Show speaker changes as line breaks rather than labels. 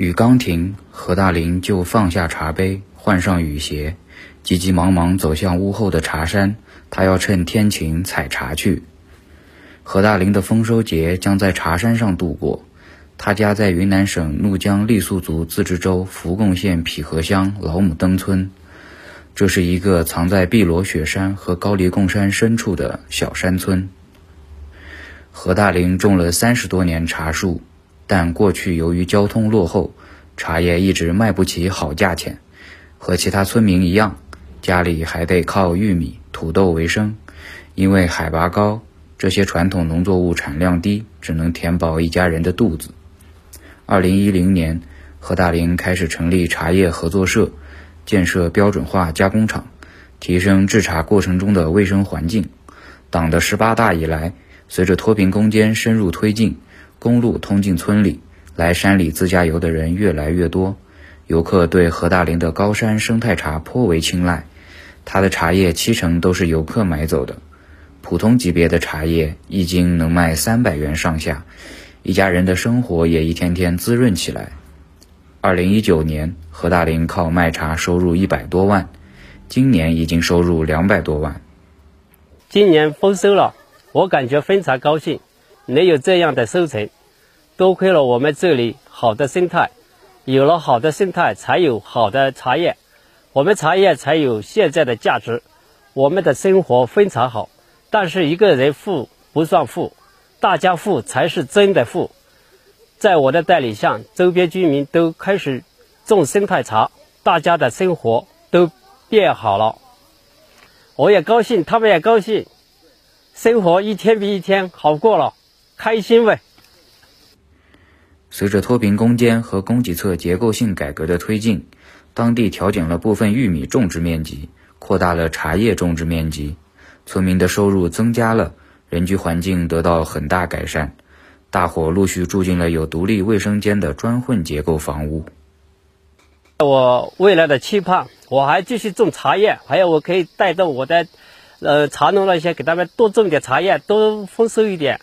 雨刚停，何大林就放下茶杯，换上雨鞋，急急忙忙走向屋后的茶山。他要趁天晴采茶去。何大林的丰收节将在茶山上度过。他家在云南省怒江傈僳族自治州扶贡县匹河乡老母登村，这是一个藏在碧罗雪山和高黎贡山深处的小山村。何大林种了三十多年茶树，但过去由于交通落后，茶叶一直卖不起好价钱。和其他村民一样，家里还得靠玉米、土豆为生。因为海拔高，这些传统农作物产量低，只能填饱一家人的肚子。二零一零年，何大林开始成立茶叶合作社，建设标准化加工厂，提升制茶过程中的卫生环境。党的十八大以来，随着脱贫攻坚深入推进，公路通进村里，来山里自驾游的人越来越多，游客对何大林的高山生态茶颇为青睐。他的茶叶七成都是游客买走的，普通级别的茶叶一斤能卖三百元上下。一家人的生活也一天天滋润起来。二零一九年，何大林靠卖茶收入一百多万，今年已经收入两百多万。
今年丰收了，我感觉非常高兴，能有这样的收成。多亏了我们这里好的生态，有了好的生态，才有好的茶叶，我们茶叶才有现在的价值。我们的生活非常好，但是一个人富不算富。大家富才是真的富，在我的带领下，周边居民都开始种生态茶，大家的生活都变好了。我也高兴，他们也高兴，生活一天比一天好过了，开心呗。
随着脱贫攻坚和供给侧结构性改革的推进，当地调整了部分玉米种植面积，扩大了茶叶种植面积，村民的收入增加了。人居环境得到很大改善，大伙陆续住进了有独立卫生间的砖混结构房屋。
我未来的期盼，我还继续种茶叶，还有我可以带动我的，呃，茶农那些给他们多种点茶叶，多丰收一点。